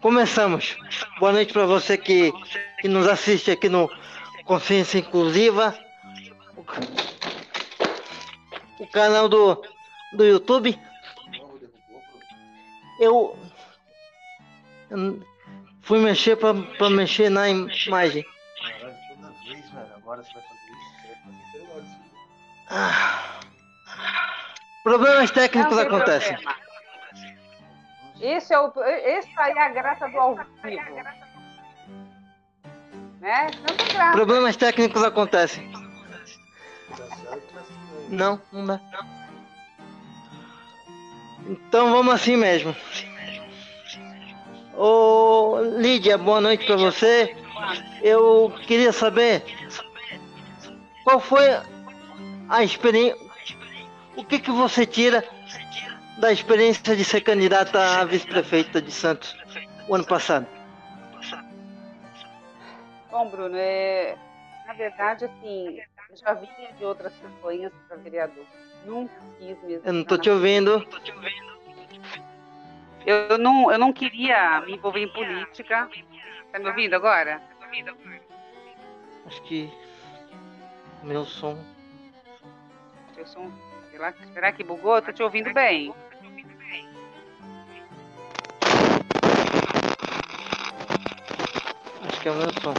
Começamos. Boa noite para você que, que nos assiste aqui no Consciência Inclusiva, o canal do, do YouTube. Eu, fui mexer para mexer na imagem. Ah, problemas técnicos acontecem. Problema. Esse, é o, esse aí é a graça do ao vivo. Né? Graça. Problemas técnicos acontecem. Não, não dá. Então vamos assim mesmo. Ô Lídia, boa noite para você. Eu queria saber qual foi a experiência. O que, que você tira da experiência de ser candidata a vice-prefeita de Santos o ano passado? Bom, Bruno, é... na verdade, assim, eu já vinha de outras campanhas para vereador. Nunca quis mesmo. Eu não estou te ouvindo. Eu não, eu não queria me envolver em política. Tá me ouvindo agora? Acho que meu som. Seu som. Será, será que bugou? Tô te ouvindo bem. Acho que é o meu som.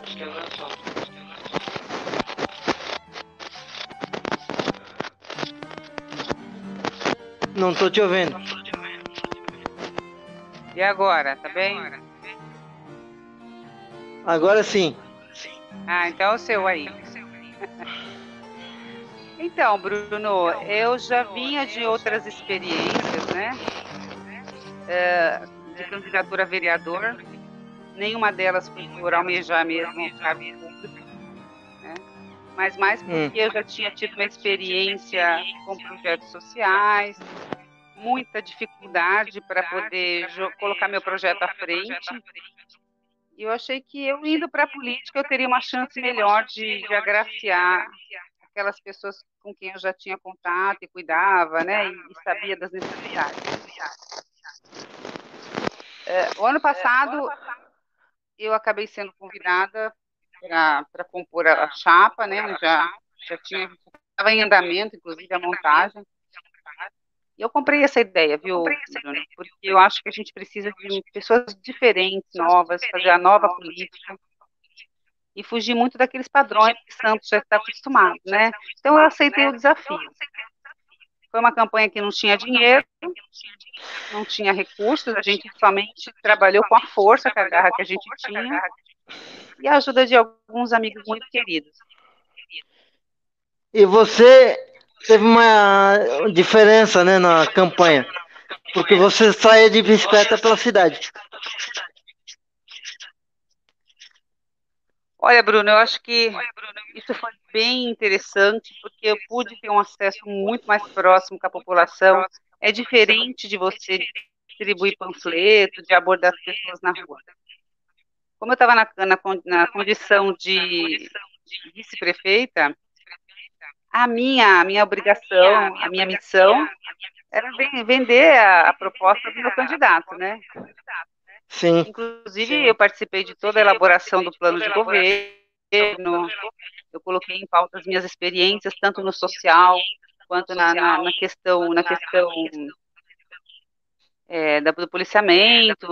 Não tô te ouvindo. E agora, tá bem? Agora sim. Ah, então é o seu aí. Então, Bruno, eu já vinha de outras experiências, né? É, de candidatura a vereador nenhuma delas por almejar mesmo cargo público, né? mas mais porque hum. eu já tinha tido uma experiência com projetos sociais, muita dificuldade para poder colocar meu projeto à frente. E eu achei que eu indo para a política eu teria uma chance melhor de, de agraciar aquelas pessoas com quem eu já tinha contato e cuidava, né, e, e sabia das necessidades. É, o ano passado eu acabei sendo convidada para compor a chapa, né? Já, já tinha estava em andamento, inclusive a montagem. E eu comprei essa ideia, viu, Bruno? Porque eu acho que a gente precisa de pessoas diferentes, novas, fazer a nova política e fugir muito daqueles padrões que Santos já está acostumado, né? Então eu aceitei o desafio. Foi uma campanha que não tinha dinheiro, não tinha recursos, a gente somente trabalhou com a força, com a garra que a gente tinha e a ajuda de alguns amigos muito queridos. E você teve uma diferença né, na campanha, porque você saía de bicicleta pela cidade. Olha, Bruno, eu acho que isso foi bem interessante, porque eu pude ter um acesso muito mais próximo com a população. É diferente de você distribuir panfletos, de abordar as pessoas na rua. Como eu estava na, na, na, condição de, vice-prefeita, a minha, a minha obrigação, a minha missão era vender a, a proposta do meu candidato, né? Sim. Inclusive, Sim. eu participei de toda a elaboração do plano de governo, eu coloquei em pauta as minhas experiências, tanto no social, quanto na, na, na questão, na questão é, do policiamento.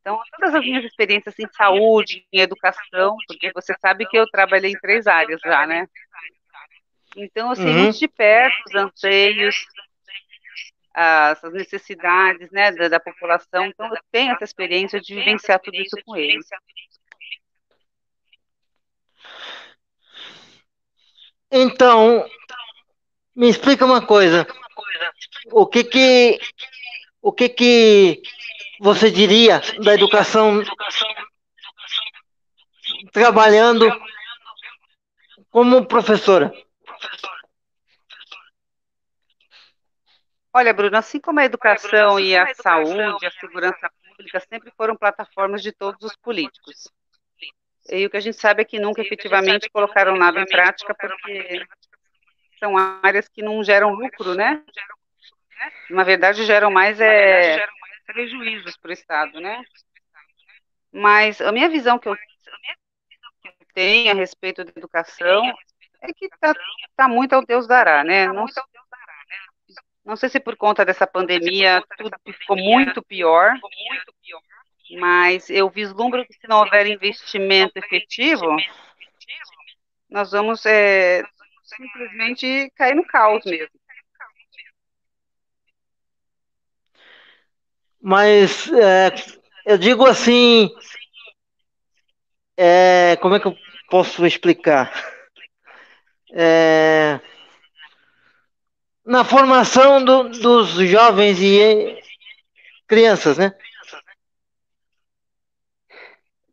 Então, todas as minhas experiências em saúde, em educação, porque você sabe que eu trabalhei em três áreas já, né? Então, eu sei uhum. muito de perto os anseios, as necessidades né, da, da, população. Então, eu tenho essa experiência de vivenciar tudo isso com eles. Então, me explica uma coisa. O que que, o que que você diria da educação trabalhando como professora? Olha, Bruno, assim como a educação Bruno, assim e a, a saúde, a segurança pública sempre foram plataformas de todos os políticos. E o que a gente sabe é que nunca efetivamente colocaram nada em prática, porque são áreas que não geram lucro, né? Na verdade, geram mais é, prejuízos para o Estado, né? Mas a minha visão que eu tenho a respeito da educação é que está tá muito ao Deus dará, né? Não, não sei se por conta dessa pandemia tudo ficou muito pior, mas eu vislumbro que se não houver investimento efetivo, nós vamos é, simplesmente cair no caos mesmo. Mas é, eu digo assim, é, como é que eu posso explicar? É, na formação do, dos jovens e crianças, né?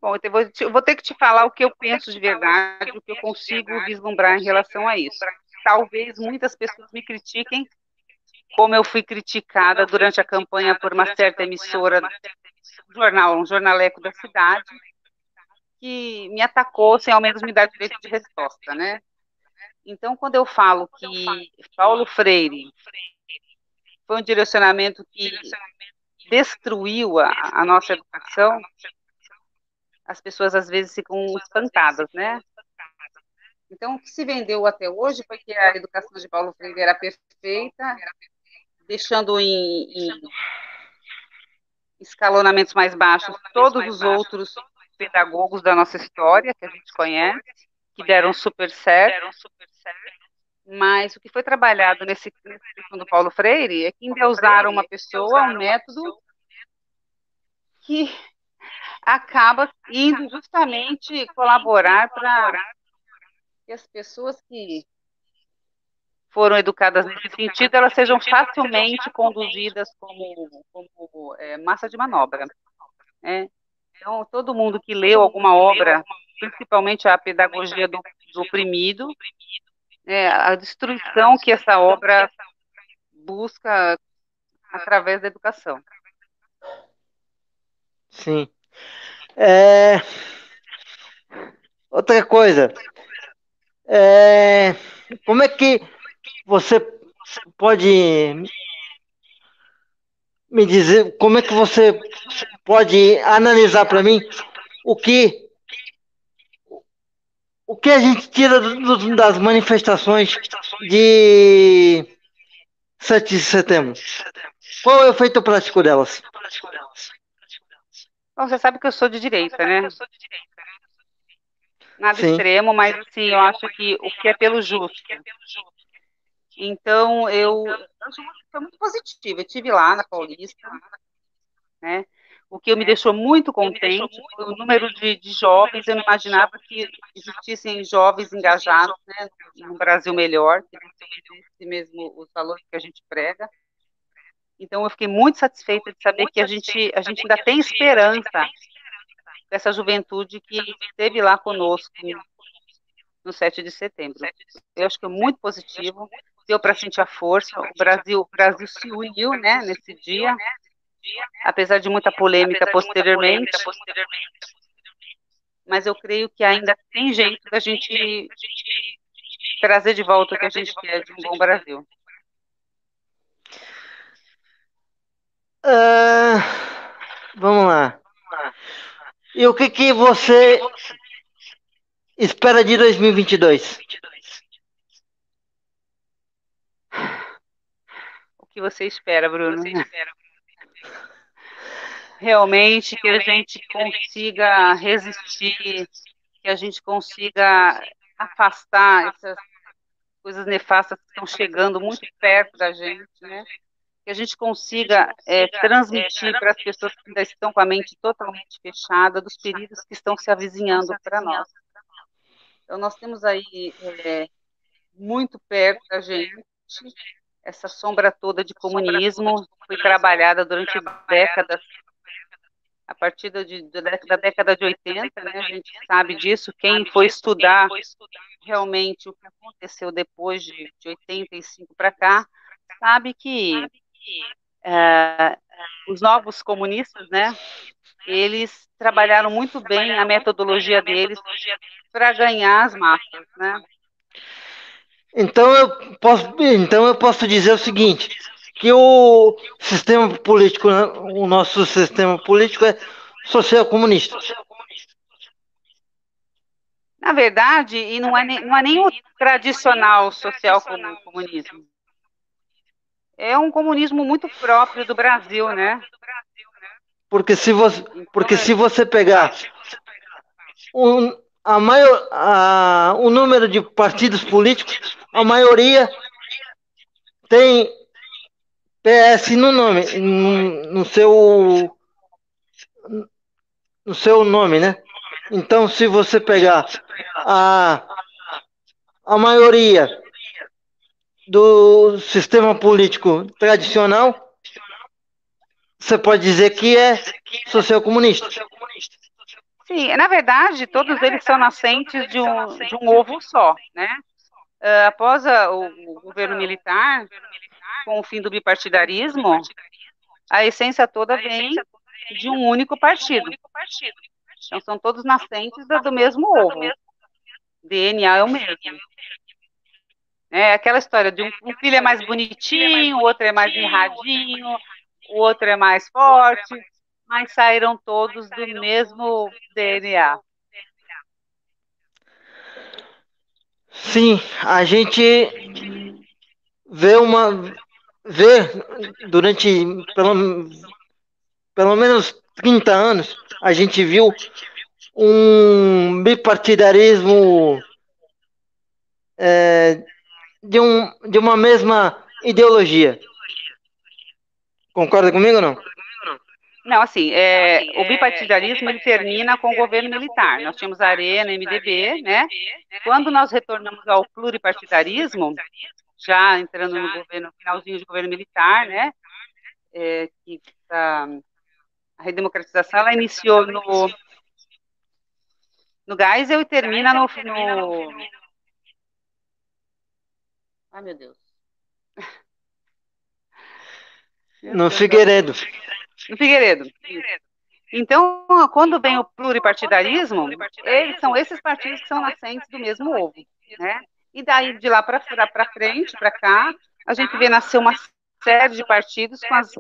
Bom, eu vou, eu vou ter que te falar o que eu penso de verdade, o que eu consigo vislumbrar em relação a isso. Talvez muitas pessoas me critiquem, como eu fui criticada durante a campanha por uma certa emissora, jornal, um jornaleco da cidade, que me atacou sem ao menos me dar direito de resposta, né? Então, quando eu falo que Paulo Freire foi um direcionamento que destruiu a, a nossa educação, as pessoas às vezes ficam espantadas, né? Então, o que se vendeu até hoje foi que a educação de Paulo Freire era perfeita, deixando em, em escalonamentos mais baixos todos os outros pedagogos da nossa história, que a gente conhece, que deram super certo. Mas o que foi trabalhado nesse livro do Paulo Freire é que endeusaram uma pessoa, um método que acaba indo justamente colaborar para que as pessoas que foram educadas nesse sentido, elas sejam facilmente conduzidas como, como é, massa de manobra. Né? Então, todo mundo que leu alguma obra, principalmente a pedagogia do, do oprimido, é, a destruição que essa obra busca através da educação. Sim. É... Outra coisa, é... como é que você pode me dizer, como é que você pode analisar para mim o que o que a gente tira do, das manifestações de 7 de setembro? Qual é o efeito prático delas? Bom, você sabe que eu sou de direita, né? Nada Sim. extremo, mas sim, eu acho que o que é pelo justo. Então, eu acho foi muito positivo. Eu estive lá na Paulista, né? O que me deixou muito contente foi o número de, de jovens. Eu não imaginava que existissem jovens engajados né, num Brasil melhor, que mesmo os valores que a gente prega. Então, eu fiquei muito satisfeita de saber que a gente, a gente ainda tem esperança dessa juventude que esteve lá conosco no 7 de setembro. Eu acho que é muito positivo, deu para sentir a força, o Brasil, o Brasil se uniu né, nesse dia, apesar de muita polêmica posteriormente, mas eu creio que ainda tem jeito da gente trazer de volta o que a gente quer de um bom Brasil. Uh, vamos lá. E o que, que você espera de 2022? O que você espera, Bruno? Você espera. Realmente que a gente consiga resistir, que a gente consiga afastar essas coisas nefastas que estão chegando muito perto da gente, né? que a gente consiga é, transmitir para as pessoas que ainda estão com a mente totalmente fechada dos perigos que estão se avizinhando para nós. Então, nós temos aí é, muito perto da gente essa sombra toda de comunismo, foi trabalhada durante décadas, a partir de, da década de 80, né, a gente sabe disso, quem foi estudar realmente o que aconteceu depois de, de 85 para cá, sabe que é, os novos comunistas, né, eles trabalharam muito bem a metodologia deles para ganhar as massas, né? Então eu posso, então eu posso dizer o seguinte, que o sistema político, o nosso sistema político é social comunista. Na verdade, e não é nem, não é nem o tradicional social comunismo. É um comunismo muito próprio do Brasil, né? Porque se você, porque se você pegar um, a maior, a, o número de partidos políticos, a maioria tem PS no nome, no, no seu no seu nome, né? Então, se você pegar a, a maioria do sistema político tradicional, você pode dizer que é social comunista. Sim, na verdade, todos eles são nascentes de um, de um ovo só, né? Uh, após a, o, o, governo militar, com o fim do bipartidarismo, a essência toda vem de um único partido. Então, são todos nascentes do, do mesmo ovo. DNA é o mesmo. É aquela história de um, um filho é mais bonitinho, o outro é mais mirradinho, o outro é mais forte, mas saíram todos do mesmo DNA. Sim, a gente vê uma vê durante pelo, pelo menos 30 anos a gente viu um bipartidarismo é, de, um, de uma mesma ideologia. Concorda comigo ou não? Não, assim, é, o bipartidarismo ele termina com o governo militar. Nós tínhamos a Arena, MDB, né? Quando nós retornamos ao pluripartidarismo, já entrando no governo, finalzinho de governo militar, né? É, que a, a redemocratização ela iniciou no no Geisel e termina no, no Ai, meu Deus. No Figueiredo. No Figueiredo. Então, quando vem o pluripartidarismo, eles são esses partidos que são nascentes do mesmo ovo, né? E daí, de lá para frente, para cá, a gente vê nascer uma série de partidos com, as,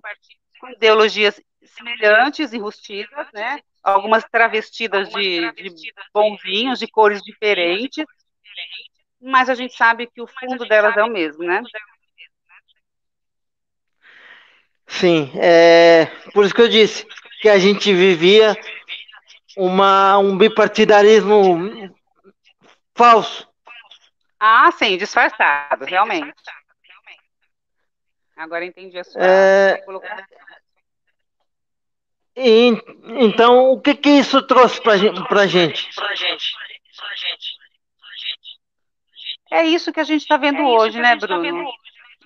com ideologias semelhantes, enrustidas, né? Algumas travestidas de, de bonzinhos, de cores diferentes, mas a gente sabe que o fundo delas é o mesmo, né? Sim, é por isso que eu disse que a gente vivia uma, um bipartidarismo falso. Ah, sim, disfarçado, realmente. Agora entendi a sua, é... E, então, o que que isso trouxe para a gente? É isso que a gente está vendo é hoje, né, tá Bruno?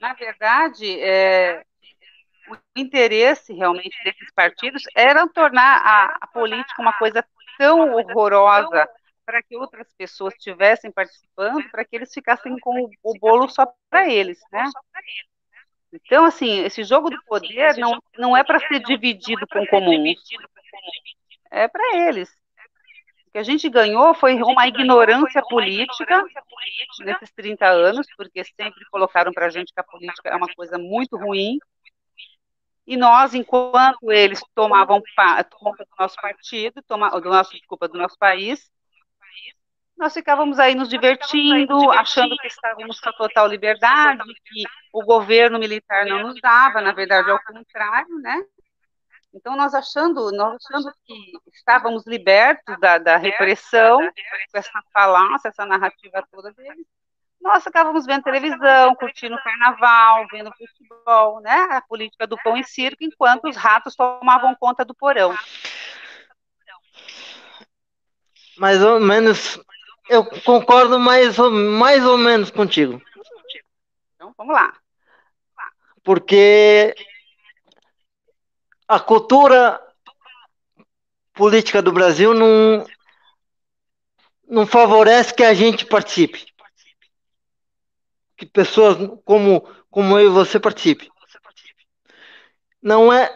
Na verdade, é, o interesse realmente desses partidos era tornar a, a política uma coisa tão horrorosa para que outras pessoas estivessem participando, para que eles ficassem com o, o bolo só para eles, né? Então, assim, esse jogo do poder não, não é para ser dividido com comuns, é para eles. O que a gente ganhou foi uma ignorância política nesses 30 anos, porque sempre colocaram para a gente que a política é uma coisa muito ruim. E nós, enquanto eles tomavam conta do nosso partido, toma, do nosso, desculpa, do nosso país, nós ficávamos aí nos divertindo, achando que estávamos com a total liberdade, que o governo militar não nos dava, na verdade, ao contrário, né? Então, nós achando, nós achando que estávamos libertos da, da repressão, com essa falácia, essa narrativa toda deles, nós ficávamos vendo televisão, curtindo o carnaval, vendo futebol, né? A política do pão e circo, enquanto os ratos tomavam conta do porão. Mais ou menos, eu concordo mais ou, mais ou menos contigo. Então, vamos lá. Porque a cultura política do Brasil não, não favorece que a gente participe. Que pessoas como, como eu e você participe. Não é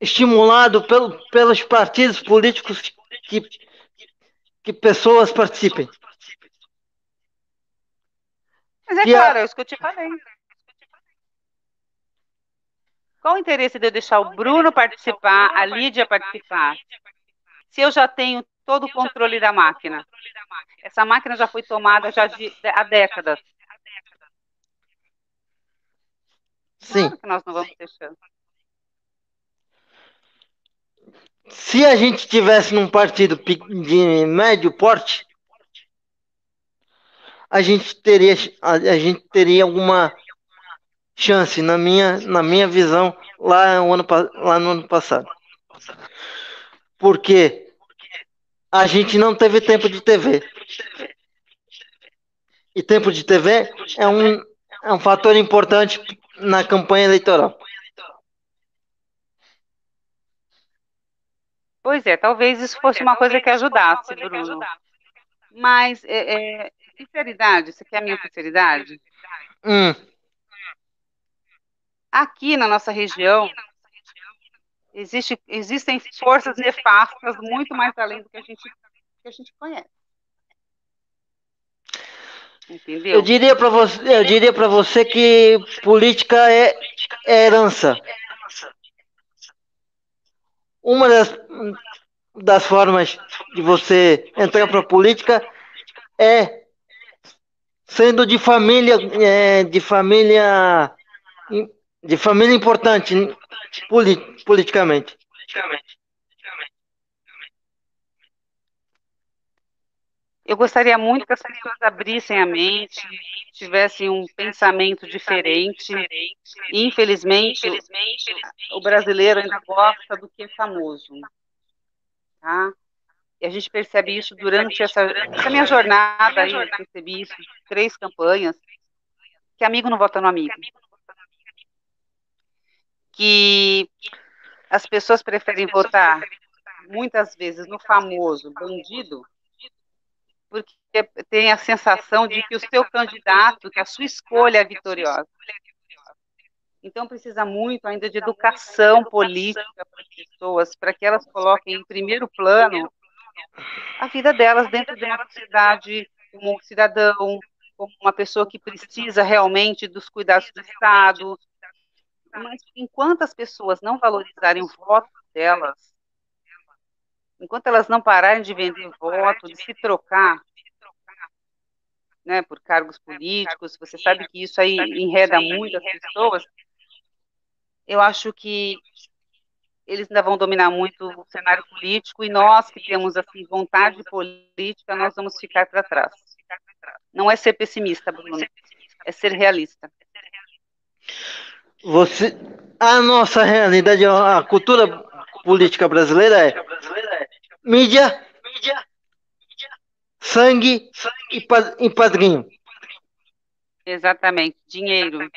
estimulado pelo, pelos partidos políticos que, que pessoas participem. Mas é claro, a, é isso que eu te falei. Qual o interesse de eu deixar o Bruno participar, a Lídia participar? Se eu já tenho todo o controle da máquina. Essa máquina já foi tomada já de, há décadas. Sim. Claro que nós não vamos ter chance. Se a gente tivesse num partido de médio porte, a gente teria a, a gente teria alguma chance na minha na minha visão lá no ano, lá no ano passado. Porque a gente não teve tempo de TV. E tempo de TV é um, é um fator importante na campanha eleitoral. Pois é, talvez isso fosse uma coisa que ajudasse, Bruno. Mas, é, é, sinceridade, você quer a minha sinceridade? Hum. Aqui na nossa região, existe, existem forças nefastas muito mais além do que a gente, que a gente conhece. Entendeu? Eu diria para você, eu diria para você que política é, é herança. Uma das, das formas de você entrar para a política é sendo de família, é, de família, de família importante politicamente. Eu gostaria muito que as pessoas abrissem a mente, tivessem um pensamento diferente. Infelizmente, o brasileiro ainda gosta do que é famoso. Tá? E a gente percebe isso durante essa, essa minha jornada aí, eu percebi isso, três campanhas, que amigo não vota no amigo. Que as pessoas preferem votar, muitas vezes, no famoso bandido, porque tem a sensação de que o seu candidato, que a sua escolha é vitoriosa. Então precisa muito ainda de educação política para as pessoas, para que elas coloquem em primeiro plano a vida delas dentro de uma sociedade como um cidadão, como uma pessoa que precisa realmente dos cuidados do Estado. Mas enquanto as pessoas não valorizarem o voto delas, enquanto elas não pararem de vender voto, de se trocar, né, por cargos políticos, você sabe que isso aí enreda muito as pessoas, eu acho que eles ainda vão dominar muito o cenário político e nós que temos assim vontade política, nós vamos ficar para trás. Não é ser pessimista, Bruno, é ser realista. Você, a nossa realidade, a cultura política brasileira é mídia, sangue e padrinho. Exatamente, dinheiro.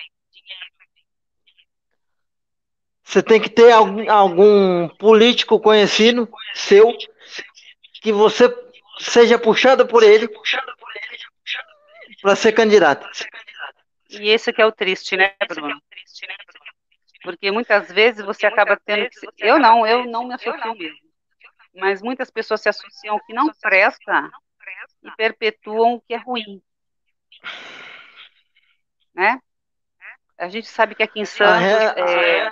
Você tem que ter algum, algum político conhecido seu que você seja puxado por ele para ser candidato. E esse que é o triste, né, Bruno? Porque muitas vezes você acaba tendo que... Eu não, eu não me associo mesmo mas muitas pessoas se associam ao que não presta e perpetuam o que é ruim. Né? A gente sabe que aqui em Santos. A, é...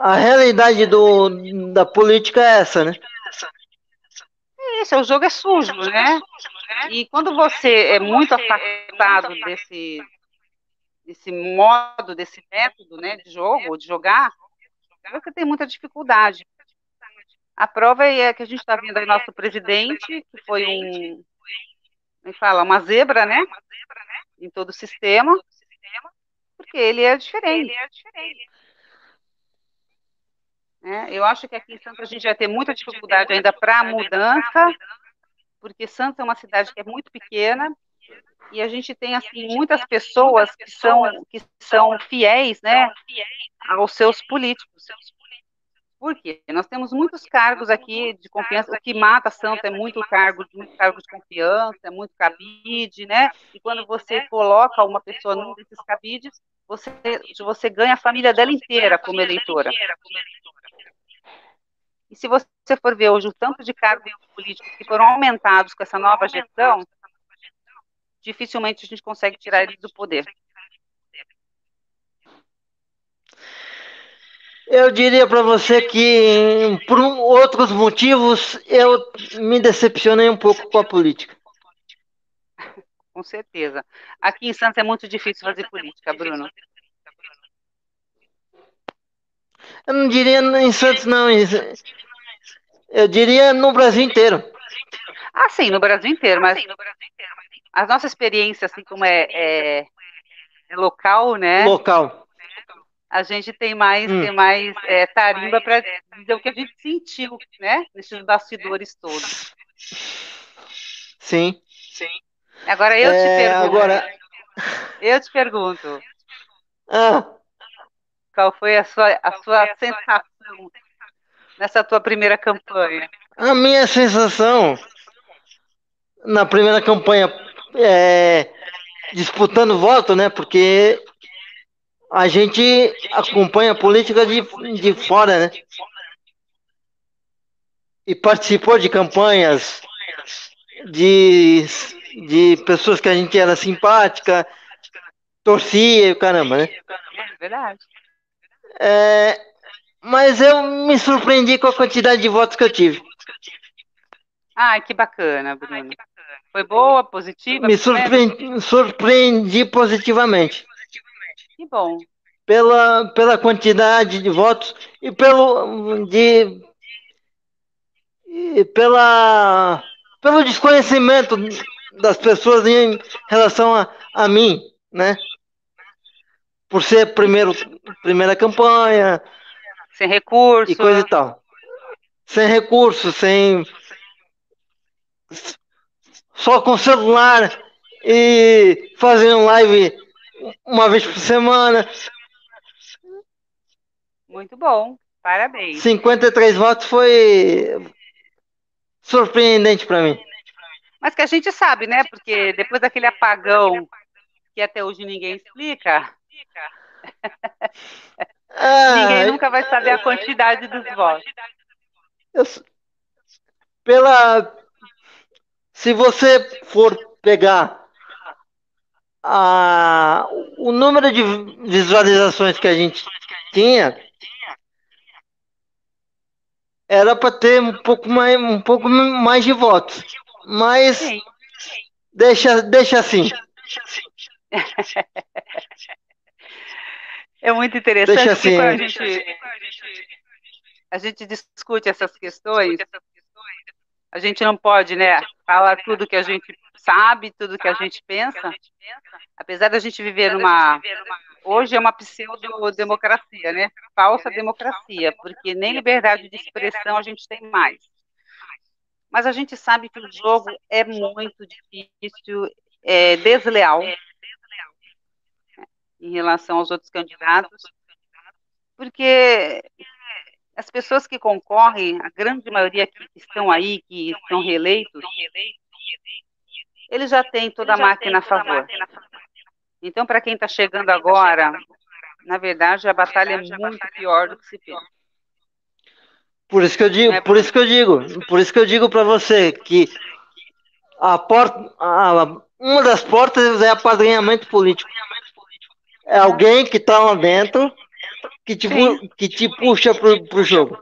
a realidade do, da política é essa, né? É isso, o jogo é sujo, né? E quando você é muito afastado desse, desse modo, desse método né, de jogo, de jogar, você tem muita dificuldade. A prova é que a gente está vendo aí nosso presidente, que foi um, como é fala, uma zebra, né? Em todo o sistema, porque ele é diferente. É, eu acho que aqui em Santos a gente vai ter muita dificuldade ainda para a mudança, porque Santos é uma cidade que é muito pequena e a gente tem assim muitas pessoas que são que são fiéis, né, aos seus políticos. Por quê? Nós temos muitos cargos aqui de confiança. O que mata santo é muito cargo, muito cargo de confiança, é muito cabide, né? E quando você coloca uma pessoa num desses cabides, você, você ganha a família dela inteira como eleitora. E se você for ver hoje o tanto de cargos políticos que foram aumentados com essa nova gestão, dificilmente a gente consegue tirar eles do poder. Eu diria para você que, por outros motivos, eu me decepcionei um pouco com a política. Com certeza. Aqui em Santos é muito difícil fazer política, Bruno. Eu não diria em Santos, não. Eu diria no Brasil inteiro. Ah, sim, no Brasil inteiro, mas a nossa experiência, assim como é, é, é local, né? Local. A gente tem mais, hum. tem mais é, tarimba para dizer o que a gente sentiu, né? Nesses bastidores todos. Sim. Sim. Agora eu te é, pergunto. Agora... Eu te pergunto. Ah. Qual foi a sua, a sua sensação nessa tua primeira campanha? A minha sensação na primeira campanha é, disputando voto, né? Porque a gente acompanha a política de, de fora, né? E participou de campanhas de, de pessoas que a gente era simpática, torcia e caramba, né? É verdade. É, mas eu me surpreendi com a quantidade de votos que eu tive. Ai, que bacana, Bruno. Foi boa, positiva? Me surpreendi, surpreendi positivamente. Que bom. Pela, pela quantidade de votos e pelo de e pela pelo desconhecimento das pessoas em relação a, a mim, né? Por ser primeiro primeira campanha, sem recurso e coisa e tal. Sem recurso, sem só com celular e fazendo live uma vez por semana. Muito bom, parabéns. 53 votos foi surpreendente para mim. Mas que a gente sabe, né? Porque depois daquele apagão que até hoje ninguém explica, ah, ninguém nunca vai saber a quantidade dos votos. Eu, pela se você for pegar a, o número de visualizações que a gente tinha, era para ter um pouco mais, um pouco mais de votos. Mas deixa, deixa assim. É muito interessante deixa assim. a gente, a gente discute essas questões a gente não pode, né, falar tudo que a gente sabe, tudo que a gente pensa. Apesar da gente viver numa hoje é uma pseudo-democracia, né? Falsa democracia, porque nem liberdade de expressão a gente tem mais. Mas a gente sabe que o jogo é muito difícil, é desleal em relação aos outros candidatos, porque as pessoas que concorrem, a grande maioria que estão aí, que estão reeleitos, eles já têm toda a máquina a favor. Então, para quem está chegando agora, na verdade, a batalha é muito pior do que se pensa. Por isso que eu digo, é por isso que eu digo, por isso que eu digo para você que a porta, a, uma das portas é apadrinhamento político. É alguém que está lá dentro que te, que te puxa pro, pro jogo.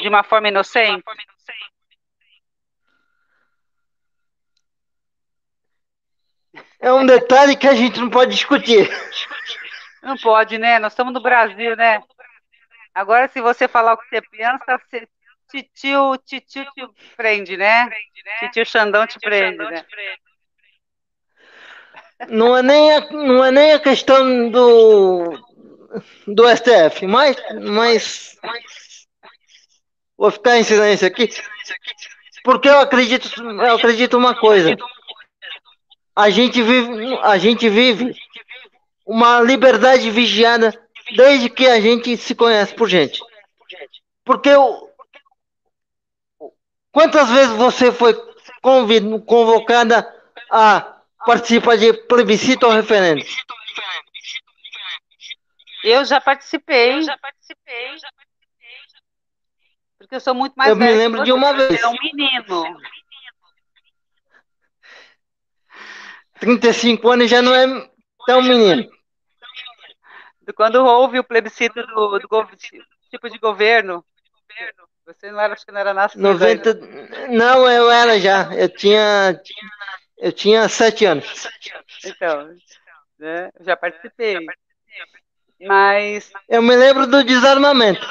De uma forma inocente? É um detalhe que a gente não pode discutir. Não pode, né? Nós estamos no Brasil, né? Agora, se você falar o que você pensa, você, titio, titio te prende, né? Titio Xandão te prende, né? Não é nem a, não é nem a questão do, do STF, mas, mas vou ficar em silêncio aqui, porque eu acredito, eu acredito uma coisa. A gente vive, a gente vive uma liberdade vigiada desde que a gente se conhece por gente. Porque eu, quantas vezes você foi convocada a participar de plebiscito ou referendo? Eu já participei. Eu já participei. Porque eu sou muito mais Eu me lembro de uma vez. É um menino. 35 anos já não é tão menino. quando houve o plebiscito do, do, tipo de governo. Você não era, acho que não era nascido 90... Ainda. Não, eu era já. Eu tinha, eu tinha sete anos. Então, né? já participei. Mas. Eu me lembro do desarmamento.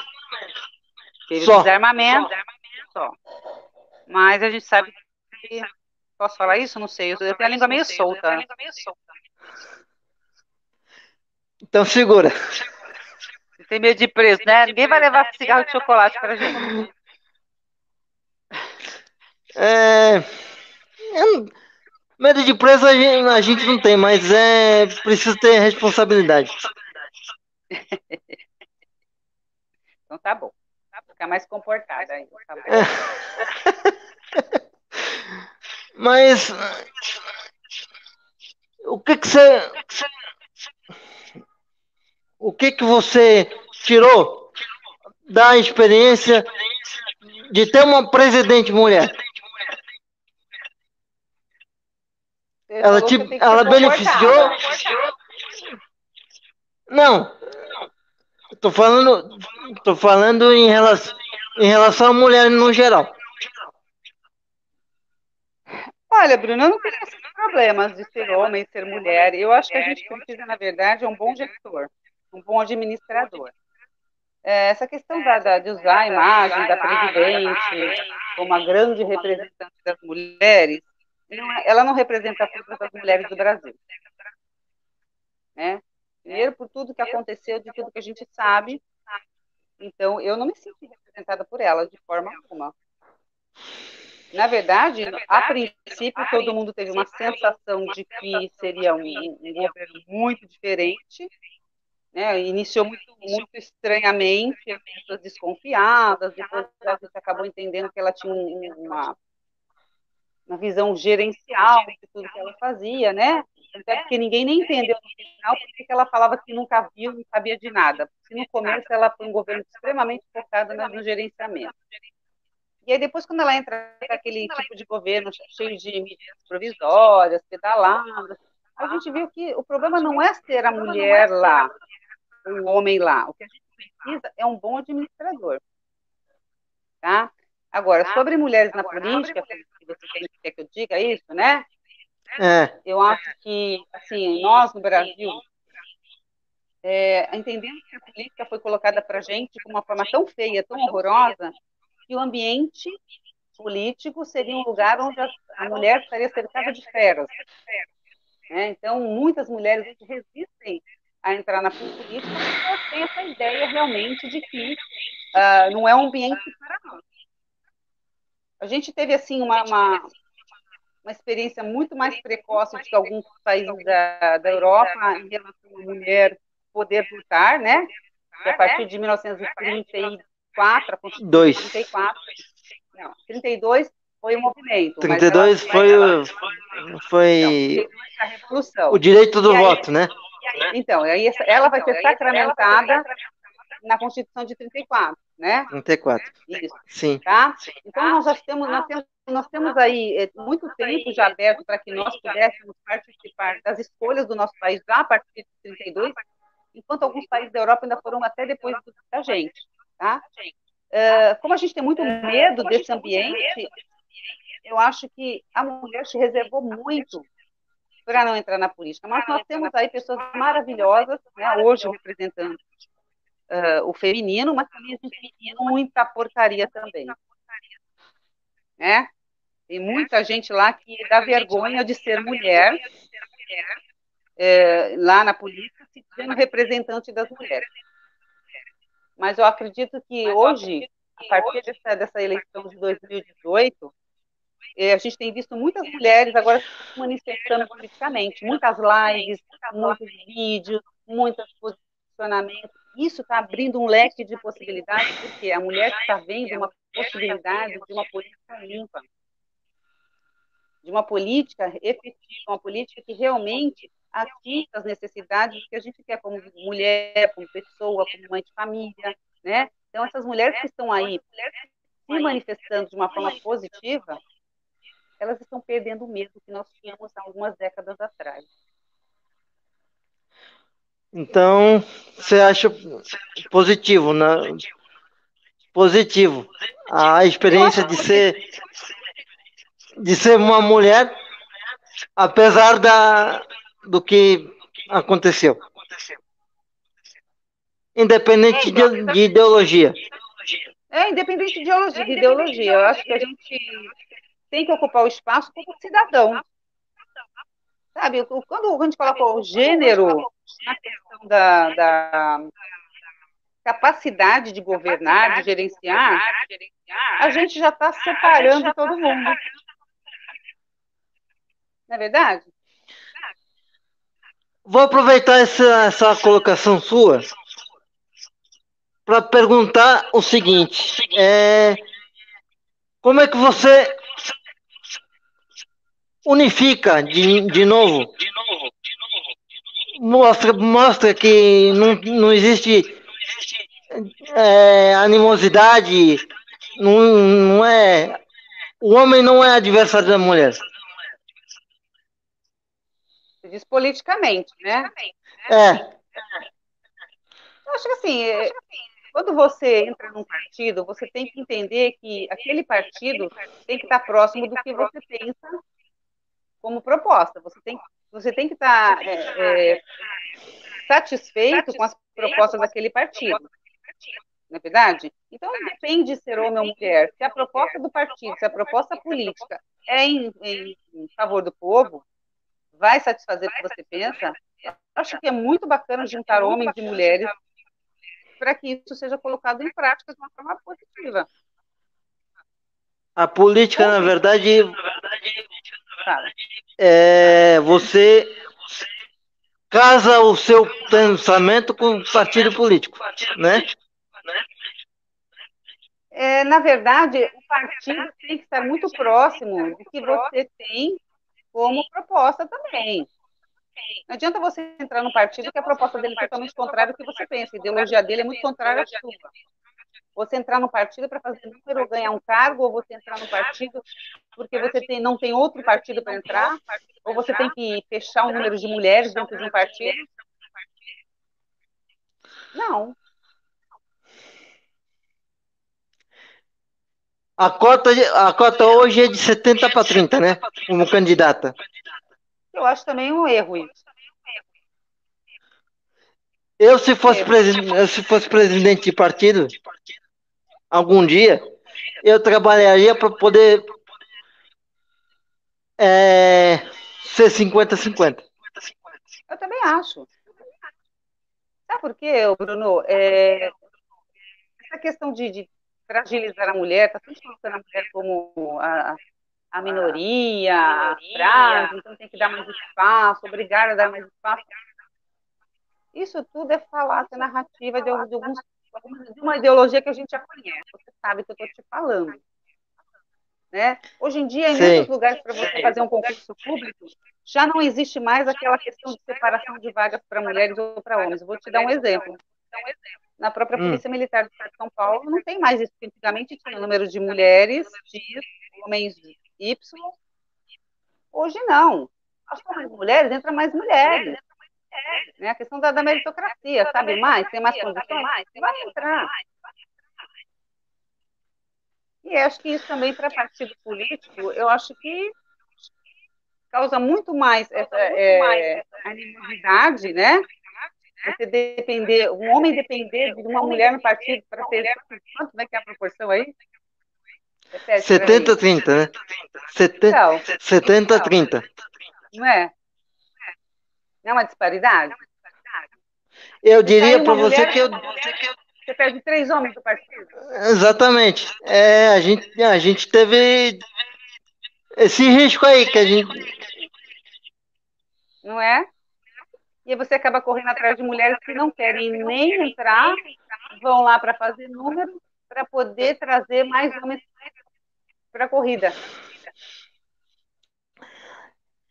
Teve só. desarmamento. Só. Mas a gente sabe que. Posso falar isso? Não sei. Eu tenho a língua meio solta. Então segura. Você tem medo de preso, né? Ninguém vai levar cigarro de chocolate para a gente. É, medo de preso a gente, a gente, não tem, mas é preciso ter responsabilidade. Então tá bom. Ficar mais comportada aí. Tá é. Mas o que que você o que que você tirou da experiência de ter uma presidente mulher? Ela te, ela beneficiou? Não. Tô falando, tô falando em relação, em relação à mulher no geral. Olha, Bruno, eu não tenho problemas de ser homem ser mulher. Eu acho que a gente precisa, na verdade, é um bom gestor, um bom administrador. É, essa questão da, da, de usar a imagem da presidente como a grande representante das mulheres, é, ela não representa todas as mulheres do Brasil. Né? Primeiro, por tudo que aconteceu, de tudo que a gente sabe. Então, eu não me sinto representada por ela de forma alguma. Na verdade, a princípio, todo mundo teve uma sensação de que seria um, um governo muito diferente. Né? Iniciou muito, muito estranhamente, as pessoas desconfiadas, depois a gente acabou entendendo que ela tinha uma, uma visão gerencial de tudo que ela fazia, né? Até porque ninguém nem entendeu no final porque ela falava que nunca viu, não sabia de nada. Porque no começo ela foi um governo extremamente focado no gerenciamento. E aí depois, quando ela entra naquele tipo de governo cheio de medidas provisórias, pedaladas, a gente viu que o problema não é ser a mulher lá, o homem lá. O que a gente precisa é um bom administrador. Tá? Agora, sobre mulheres na política, se você quer que eu diga isso, né? É. Eu acho que, assim, nós no Brasil, é, entendendo que a política foi colocada para a gente de uma forma tão feia, tão horrorosa, que o ambiente político seria um lugar onde a, a mulher estaria cercada de feras. É, então, muitas mulheres resistem a entrar na política porque têm essa ideia realmente de que uh, não é um ambiente para nós. A gente teve, assim, uma, uma, uma experiência muito mais precoce do que alguns países da, da Europa em relação à mulher poder votar, né? Que a partir de 1930 34, a Constituição Dois. 34, não, 32 foi o movimento. 32 foi, o, foi a Revolução. o direito do aí, voto, né? Então, aí ela vai ser sacramentada na Constituição de 34, né? 34. Isso. Sim. Tá? Então, nós já temos, nós temos, nós temos aí é, muito tempo já aberto para que nós pudéssemos participar das escolhas do nosso país já a partir de 32, enquanto alguns países da Europa ainda foram até depois da gente. Tá? Uh, como a gente tem muito medo desse ambiente, eu acho que a mulher se reservou muito para não entrar na política. Mas nós temos aí pessoas maravilhosas, né, hoje representando uh, o feminino, mas também tem muita porcaria também. Né? Tem muita gente lá que dá vergonha de ser mulher, é, lá na política, se sendo representante das mulheres. Mas eu acredito que Mas hoje, a partir hoje, dessa, dessa eleição de 2018, eh, a gente tem visto muitas mulheres agora se manifestando politicamente, muitas lives, muitos vídeos, muitos posicionamentos. Isso está abrindo um leque de possibilidades, porque a mulher está vendo uma possibilidade de uma política limpa, de uma política efetiva, uma política que realmente atinge as necessidades que a gente quer como mulher, como pessoa, como mãe de família, né? Então, essas mulheres que estão aí se manifestando de uma forma positiva, elas estão perdendo o medo que nós tínhamos há algumas décadas atrás. Então, você acha positivo, né? Positivo. A experiência de ser de ser uma mulher, apesar da do que aconteceu. Independente de, de ideologia. É, independente de ideologia, de ideologia. Eu acho que a gente tem que ocupar o espaço como cidadão. Sabe, quando a gente coloca o gênero na questão da, da capacidade de governar, de gerenciar, a gente já está separando todo mundo. Não é verdade? Vou aproveitar essa, essa colocação sua para perguntar o seguinte: é, como é que você unifica de, de novo? Mostra, mostra que não, não existe é, animosidade, não, não é. O homem não é adversário da mulher. Diz politicamente, né? É. Eu acho que assim, é, quando você entra num partido, você tem que entender que aquele partido tem que estar próximo do que você pensa como proposta. Você tem, você tem que estar é, é, satisfeito com as propostas daquele partido. Não é verdade? Então, depende de ser homem ou mulher. Se a proposta do partido, se a proposta política é em, em favor do povo, vai satisfazer o que você pensa, acho que é muito bacana juntar homens e mulheres para que isso seja colocado em prática de uma forma positiva. A política, na verdade, é você casa o seu pensamento com o partido político, né? É, na verdade, o partido tem que estar muito próximo do que você tem como proposta também. Não adianta você entrar num partido que a proposta dele é totalmente contrária ao que você pensa, a ideologia dele é muito contrária à sua. Você entrar no partido para fazer número ou ganhar um cargo, ou você entrar no partido porque você tem, não tem outro partido para entrar, ou você tem que fechar o um número de mulheres dentro de um partido. Não. A cota, a cota hoje é de 70 para 30, né? Como candidata. Eu acho também um erro isso. Eu, se fosse, presidente, se fosse presidente de partido, algum dia, eu trabalharia para poder é, ser 50-50. Eu também acho. Sabe por quê, Bruno? É, essa questão de, de fragilizar a mulher, está sempre colocando a mulher como a, a minoria, a frase, então tem que dar mais espaço, obrigar a dar mais espaço. Isso tudo é falácia narrativa de, de, alguns, de uma ideologia que a gente já conhece. Você sabe que eu estou te falando. Né? Hoje em dia, em Sim. muitos lugares, para você fazer um concurso público, já não existe mais aquela questão de separação de vagas para mulheres ou para homens. Eu vou te dar um exemplo. Na própria hum. Polícia hum. Militar do Estado de São Paulo, não tem mais isso. Antigamente tinha o número de mulheres X, homens Y. Hoje não. As mais mulheres, entra mais mulheres. Né? A questão da, da meritocracia, sabe mais? Tem mais condições? Vai entrar. E acho que isso também, para partido político, eu acho que causa muito mais essa é, animosidade, né? Você depender, um homem depender de uma mulher no partido para ter quanto é que é a proporção aí? 70 30, né? 70 70 30. Não é? Não é uma disparidade? Eu diria para você que eu você perde três homens do partido. Exatamente. É, a gente a gente teve esse risco aí que a gente não é? E você acaba correndo atrás de mulheres que não querem nem entrar, vão lá para fazer número, para poder trazer mais homens para a corrida.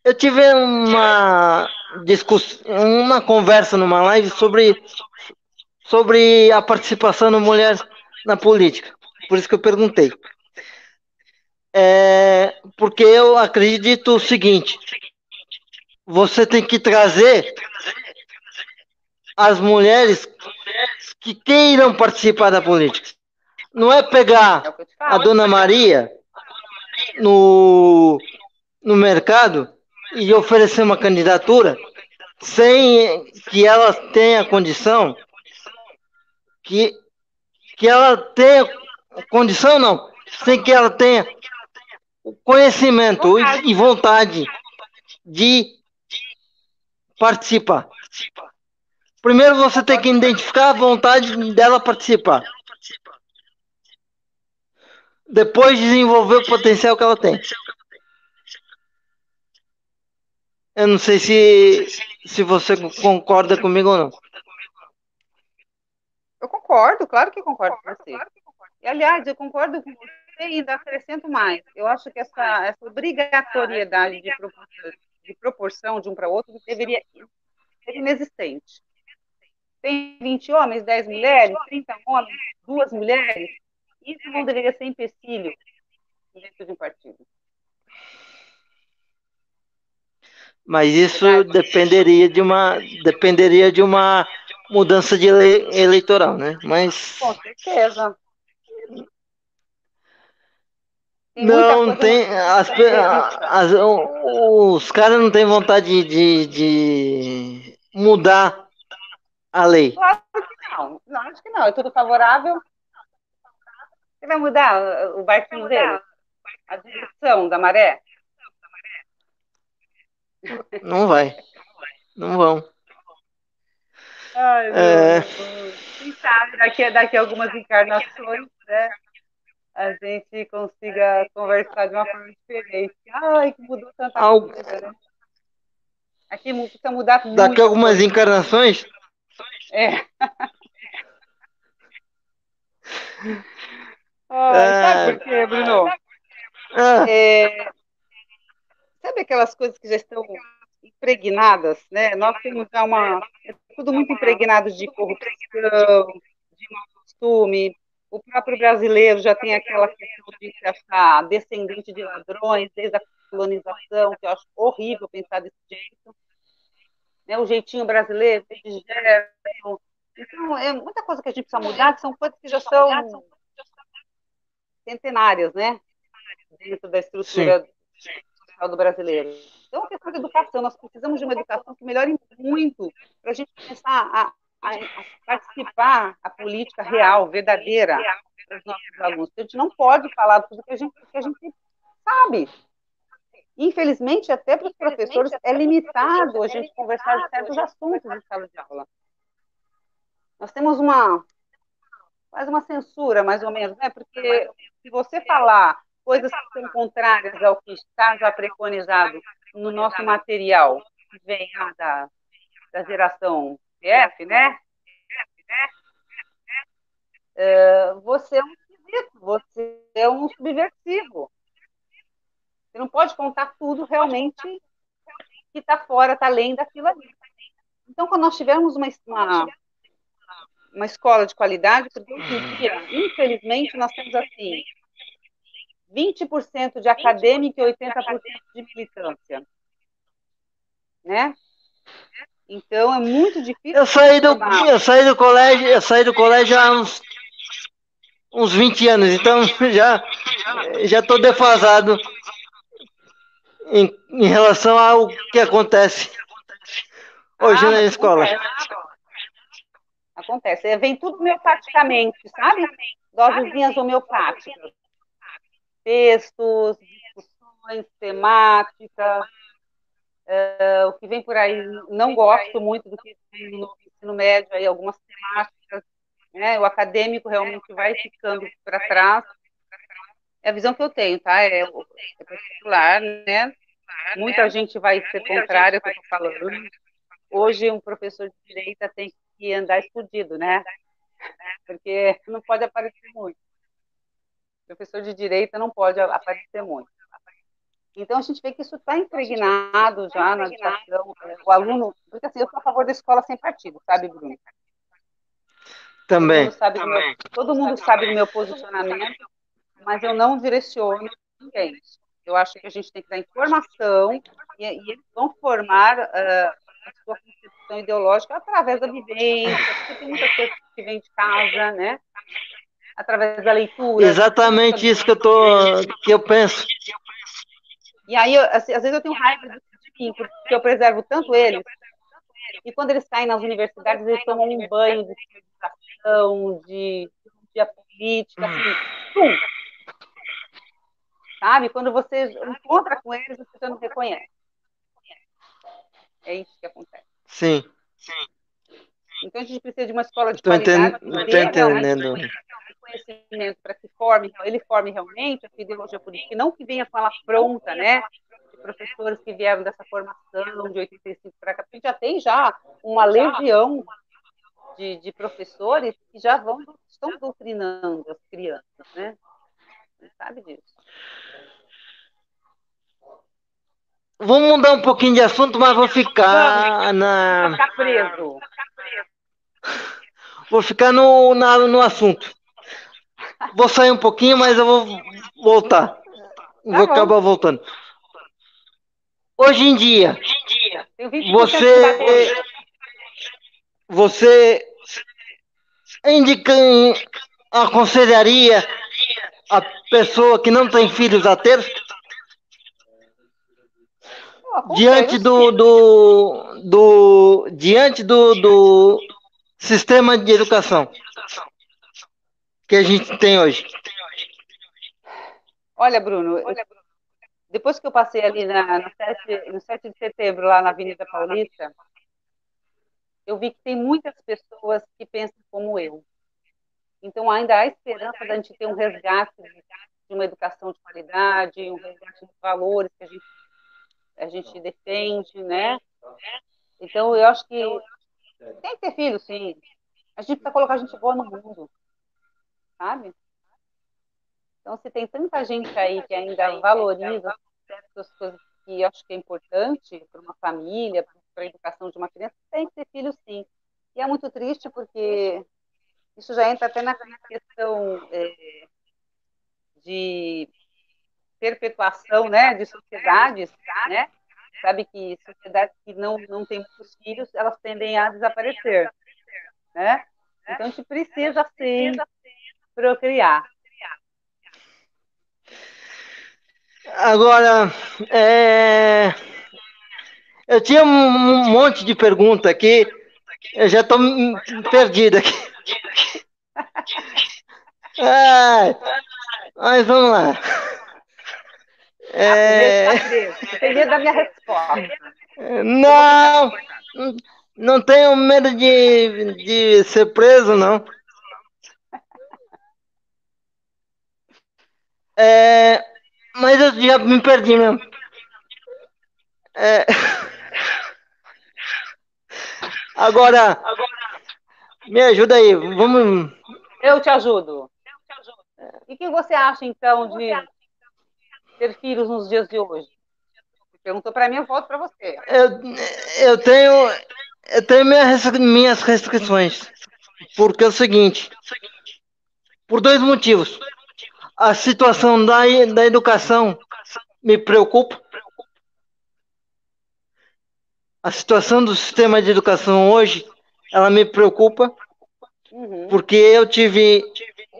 Eu tive uma discussão, uma conversa numa live sobre, sobre a participação da mulher na política. Por isso que eu perguntei. É, porque eu acredito o seguinte: você tem que trazer as mulheres que queiram participar da política. Não é pegar É a. Dona Maria no, no mercado e oferecer uma candidatura sem que ela tenha condição, que, que ela tenha condição não, sem que ela tenha o conhecimento e vontade de participar. Primeiro você tem que identificar a vontade dela participar. Depois desenvolver o potencial que ela tem. Eu não sei se, se você concorda comigo ou não. Eu concordo, claro que concordo com você. E, aliás, eu concordo com você e ainda acrescento mais. Eu acho que essa, essa obrigatoriedade de proporção, de proporção de um para outro deveria ser inexistente. Tem 20 homens, 10 mulheres, 30 homens, duas mulheres. Isso não deveria ser empecilho dentro de um partido. Mas isso dependeria de uma dependeria de uma mudança de ele, eleitoral, né? Mas Com certeza. Não tem as, pe- as- os caras não têm vontade de, de mudar a lei. Claro que não. Não, acho que não. É tudo favorável. Você vai mudar o barquinho dele? A direção da maré? Não vai. Não vão. Ai, É. Quem sabe daqui, daqui a algumas encarnações, né? A gente consiga conversar de uma forma diferente. Ai, que mudou tanta Al- coisa, né? Aqui precisa mudar muito. Daqui a algumas encarnações, É. Ai, É. sabe por quê, Bruno? ah, É, sabe aquelas coisas que já estão impregnadas, né? Nós temos já uma. É tudo muito impregnado de corrupção, de mau costume. O próprio brasileiro já tem aquela questão de se achar descendente de ladrões desde a colonização, que eu acho horrível pensar desse jeito. Né? O jeitinho brasileiro, de. Então, é muita coisa que a gente precisa mudar, que são coisas que já são centenárias, né? Dentro da estrutura social do brasileiro. Então, a questão da educação, nós precisamos de uma educação que melhore muito para a gente começar a, a, a participar a política real, verdadeira, dos nossos alunos. A gente não pode falar tudo que a gente, que a gente sabe. Infelizmente, até para os professores, é limitado a gente conversar de certos assuntos em sala de aula. Nós temos uma quase uma censura, mais ou menos, né? Porque se você falar coisas que são contrárias ao que está já preconizado no nosso material, que vem da, da geração PF, né? É, você é um esquisito, você é um subversivo. Você não pode contar tudo realmente que está fora, está além daquilo ali. Então, quando nós tivermos uma, uma, uma escola de qualidade, porque infelizmente, nós temos assim 20% de acadêmica e 80% de militância. Né? Então é muito difícil. eu saí do eu saí do colégio, eu saí do colégio há uns uns 20 anos, então já já tô defasado em, em relação ao que acontece hoje Ah, na escola. Acontece. Acontece. É, Vem tudo homeopaticamente, sabe? Dosezinhas homeopáticas. Textos, discussões, temáticas. É, o que vem por aí, não gosto muito do que vem no ensino médio, aí, algumas temáticas. Né? O acadêmico realmente vai ficando para trás. É a visão que eu tenho, tá? É, é particular, né? Muita gente vai ser contrária ao que eu estou falando. Hoje, um professor de direita tem que andar escondido, né? Porque não pode aparecer muito. O professor de direita não pode aparecer muito. Então, a gente vê que isso está impregnado já na educação. O aluno. Porque assim, eu sou a favor da escola sem partido, sabe, Bruno? Também. Todo mundo sabe do meu, todo mundo sabe do meu posicionamento, mas eu não direciono ninguém. Eu acho que a gente tem que dar informação e, e eles vão formar uh, a sua concepção ideológica através da vivência, porque tem muita coisa que vem de casa, né? Através da leitura. Exatamente isso que eu tô, que eu penso. E aí, assim, às vezes eu tenho raiva de mim, porque eu preservo tanto eles. E quando eles saem nas universidades, eles tomam um banho de civilização, de, de política, assim, pum. Sabe? Quando você encontra com eles, você não reconhece. É isso que acontece. Sim. Então a gente precisa de uma escola de Tô qualidade. entendendo. Tô entendendo. Conhecimento para que forme, ele forme realmente a ideologia política, e não que venha com ela pronta, né? De professores que vieram dessa formação de 85 para cá. A gente já tem já uma legião de, de professores que já vão estão doutrinando as crianças, né? Você sabe disso. Vamos mudar um pouquinho de assunto, mas vou ficar na. Ficar preso. Vou ficar no, na, no assunto. Vou sair um pouquinho, mas eu vou voltar. Vou bom. acabar voltando. Hoje em dia, Tem 20% de você, bateria. você indica, aconselharia a pessoa que não tem filhos a ter? Diante do, do, do diante do, do sistema de educação que a gente tem hoje. Olha, Bruno, depois que eu passei ali na, no, 7, no 7 de setembro, lá na Avenida Paulista, eu vi que tem muitas pessoas que pensam como eu. Então, ainda há esperança da gente ter um resgate de uma educação de qualidade, um resgate dos valores que a gente, a gente defende, né? Então, eu acho que tem que ter filho, sim. A gente precisa colocar gente boa no mundo, sabe? Então, se tem tanta gente aí que ainda valoriza certas coisas que eu acho que é importante para uma família, para a educação de uma criança, tem que ter filho, sim. E é muito triste porque isso já entra até na questão é, de perpetuação, né, de sociedades, né? Sabe que sociedades que não não têm muitos filhos, elas tendem a desaparecer, né? Então a gente precisa sim procriar. Agora, é, eu tinha um monte de pergunta aqui, eu já estou perdido aqui. Ai, mas vamos lá. É, preso. Você tem medo da minha resposta. não, não tenho medo de, de ser preso, não. É, mas eu já me perdi mesmo. É, agora, me ajuda aí, vamos. Eu te ajudo. E o que você acha, então, de ter filhos nos dias de hoje? Perguntou para mim, eu volto para você. Eu, eu tenho, eu tenho minhas minhas restrições, porque é o seguinte, por dois motivos. A situação da, da educação me preocupa. A situação do sistema de educação hoje, ela me preocupa, Uhum. porque eu tive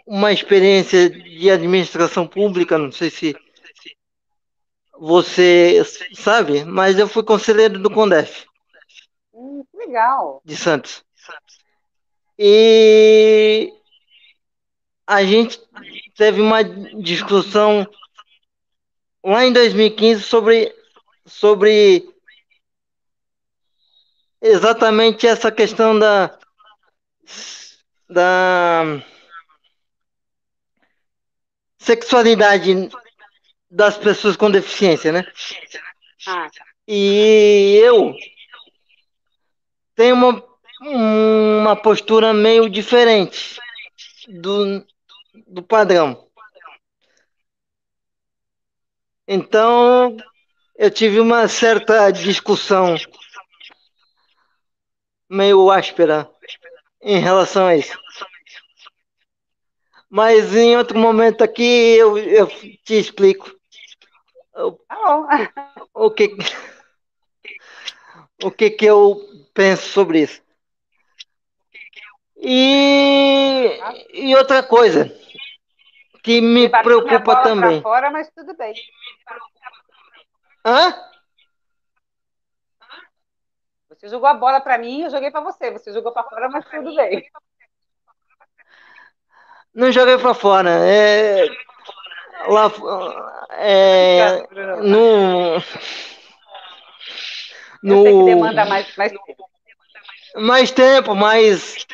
uma experiência de administração pública, não sei se você sabe, mas eu fui conselheiro do CONDEF Hum, legal. de Santos. E a gente teve uma discussão lá em 2015 sobre, sobre exatamente essa questão da, da sexualidade das pessoas com deficiência, né? E eu tenho uma, uma postura meio diferente do, do padrão. Então, eu tive uma certa discussão meio áspera em relação a isso. Mas em outro momento aqui eu, eu te explico tá bom. o que o que, que eu penso sobre isso. E, e outra coisa que me preocupa também. Fora, mas tudo bem. Hã? Você jogou a bola para mim, eu joguei para você. Você jogou para fora, mas tudo bem. Não joguei para fora. É, lá, é, no, no, eu sei que demanda mais, mais tempo. Mais tempo, mais.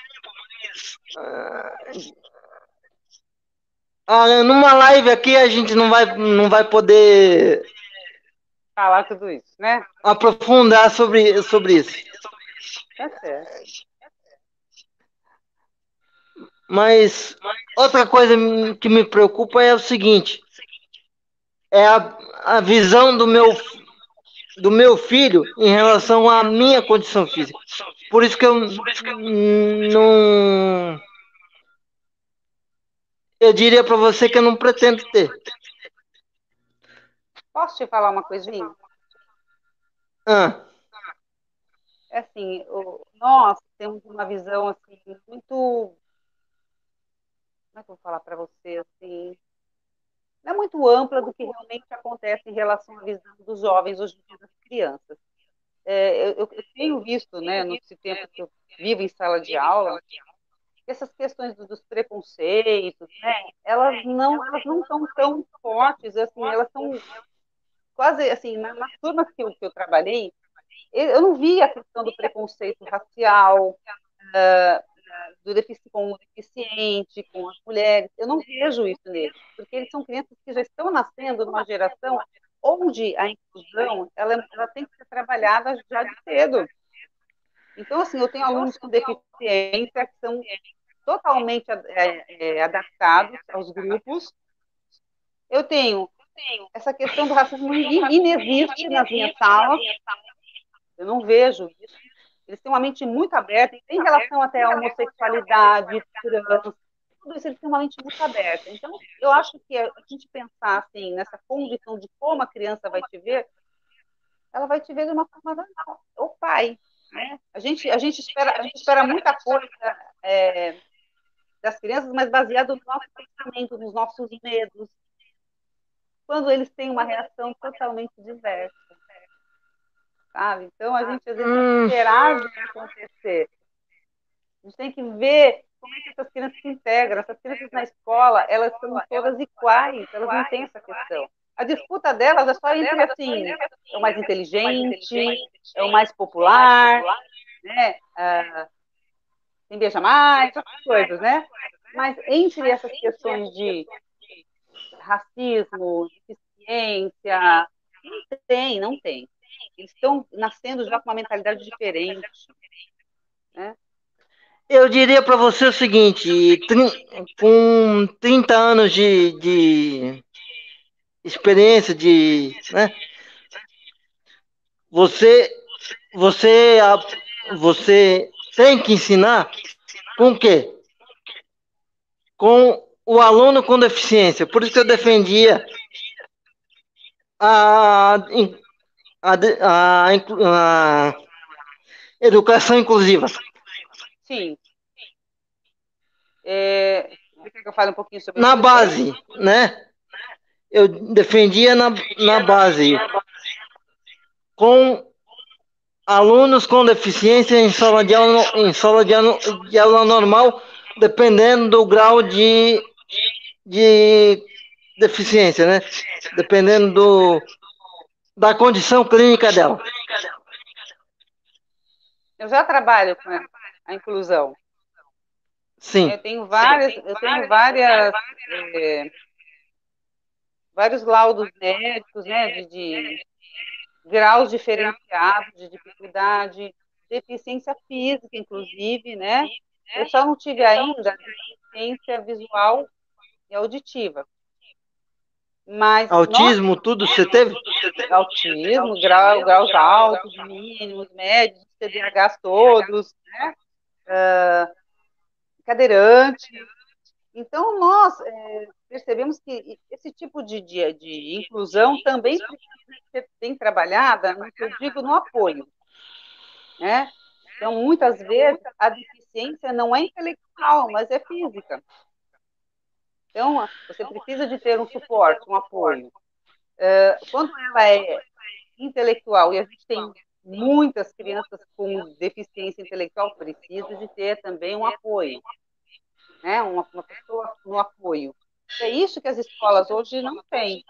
Ah, numa live aqui a gente não vai, não vai poder falar tudo isso, né? Aprofundar sobre, sobre isso. Tá certo. Mas outra coisa que me preocupa é o seguinte: é a, a visão do meu do meu filho em relação à minha condição física. Por isso que eu não eu diria para você que eu não pretendo ter. Posso te falar uma coisinha? Ah. É assim, nós temos uma visão assim muito como é que eu vou falar para você assim não é muito ampla do que realmente acontece em relação à visão dos jovens hoje em dia das crianças. É, eu, eu, tenho visto, né, nesse tempo que eu vivo em sala de aula, essas questões dos preconceitos, né, elas não, elas não são tão fortes, assim, elas são quase assim, nas, nas turmas que eu, que eu trabalhei, eu não vi a questão do preconceito racial, uh, do defici com o deficiente, com as mulheres. Eu não vejo isso neles, porque eles são crianças que já estão nascendo numa geração onde a inclusão ela, ela tem que ser trabalhada já de cedo. Então, assim, eu tenho alunos com deficiência que são totalmente é, é, adaptados aos grupos. Eu tenho essa questão do racismo inexiste nas minhas salas. Eu não vejo isso. Eles têm uma mente muito aberta em relação até à homossexualidade, trans, tudo isso eles têm uma mente muito aberta. Então, eu acho que a gente pensar assim nessa condição de como a criança vai te ver, ela vai te ver de uma forma normal. O pai, né? A gente, a gente espera, a gente espera muita coisa é, das crianças, mas baseado no nosso pensamento, nos nossos medos, quando eles têm uma reação totalmente diversa. Sabe? Então, a gente às vezes tem que hum. esperar acontecer. A gente tem que ver como é que essas crianças se integram. Essas crianças na escola, elas são todas iguais, elas não têm essa questão. A disputa delas é só entre, assim, é o mais inteligente, é o mais popular, né? Ah, quem beija mais, essas coisas, né? Mas entre essas questões de racismo, deficiência. Não tem, não tem. Eles estão nascendo já com uma mentalidade diferente. Né? Eu diria para você o seguinte: com 30 anos de, de experiência, de, né, você, você, você tem que ensinar com o quê? Com o aluno com deficiência. Por isso que eu defendia a, a, a, a educação inclusiva. Sim. É, que eu fale um pouquinho sobre Na base, né? Eu defendia na, na base com alunos com deficiência em sala de aula, em sala de aula, de aula normal, dependendo do grau de de deficiência, né? Dependendo do, da condição clínica dela. Eu já trabalho com a inclusão. Sim. Eu tenho várias, eu tenho várias, é, vários laudos médicos, né, de, de graus diferenciados de dificuldade, deficiência física, inclusive, né? Eu só não tive ainda deficiência visual e auditiva. Mas autismo, nós, tudo você teve? Autismo, grau, graus altos, mínimos, médios, TDAH todos, né? Uh, cadeirante. Então, nós é, percebemos que esse tipo de, de, de inclusão também precisa ser bem trabalhada, no que eu digo, no apoio. né? Então, muitas vezes, a deficiência não é intelectual, mas é física. Então, você precisa de ter um suporte, um apoio. Quando ela é intelectual, e a gente tem muitas crianças com deficiência intelectual, precisa de ter também um apoio, né? uma, uma pessoa no apoio. É isso que as escolas hoje não têm.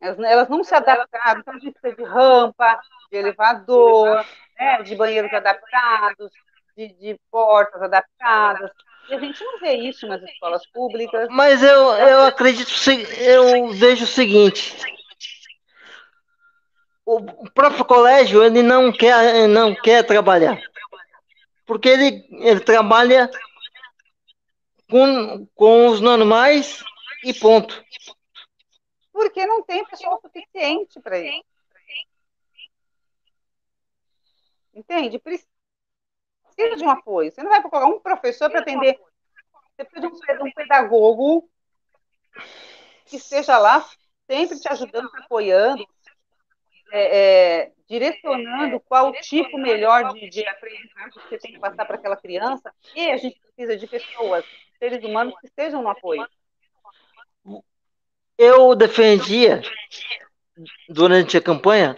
Elas, elas não se adaptaram, então a gente precisa de rampa, de elevador, né? de banheiros adaptados, de, de portas adaptadas, e a gente não vê isso nas escolas públicas. Mas eu, eu acredito, eu vejo o seguinte. O próprio colégio, ele não quer, não quer trabalhar. Porque ele, ele trabalha com, com os normais e ponto. Porque não tem pessoal suficiente para isso. Entende? Precisa de um apoio. Você não vai colocar um professor para atender. Você precisa de um, pedagogo que esteja lá sempre te ajudando, te apoiando, é, é, direcionando qual o tipo melhor de, de aprendizagem que você tem que passar para aquela criança. E a gente precisa de pessoas, seres humanos que estejam no apoio. Eu defendia, durante a campanha,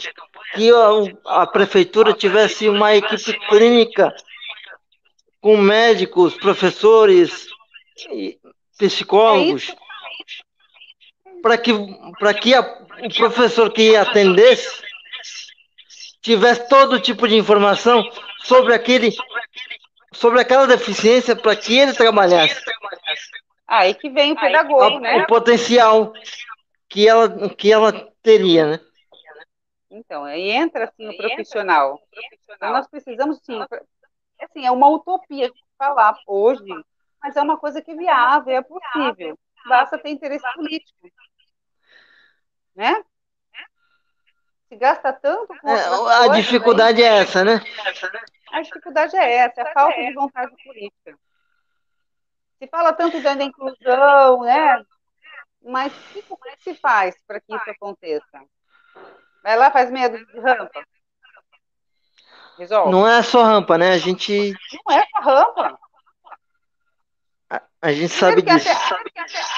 que a, a prefeitura tivesse uma equipe clínica com médicos, professores, psicólogos, para que, para que a, o professor que atendesse tivesse todo tipo de informação sobre aquele sobre aquela deficiência para que ele trabalhasse. Aí que vem o pedagogo, a, né? O potencial que ela, que ela teria, né? Então, aí entra assim o profissional. Então, nós precisamos sim assim, é uma utopia falar hoje, mas é uma coisa que é viável, é possível. Basta ter interesse político. Né? Se gasta tanto com é, A dificuldade aí, é essa, né? A dificuldade é essa, é a falta de vontade política. Se fala tanto da inclusão, né? Mas o que se faz para que isso aconteça? Vai lá, faz medo de rampa. Resolve. Não é só rampa, né? A gente. Não é só rampa. A, gente sabe disso.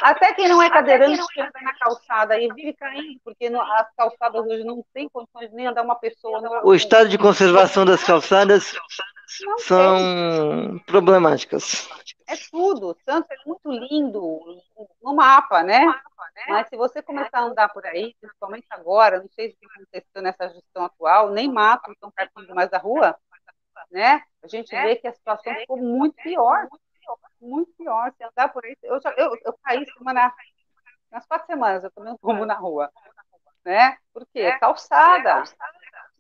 Até, até, quem não é cadeirante que anda na calçada e vive caindo, porque no, as calçadas hoje não tem condições de nem andar uma pessoa. No, o estado de conservação das calçadas não são tem. problemáticas. É tudo. Santos é muito lindo no mapa, né? Mas se você começar a andar por aí, principalmente agora, não sei se aconteceu nessa gestão atual, nem mato estão partindo mais da rua, né? A gente vê que a situação ficou muito pior, muito pior. Se andar por aí, eu, já, eu, eu caí semana, nas quatro semanas, eu tomei um tombo na rua, né? Por quê? Calçada.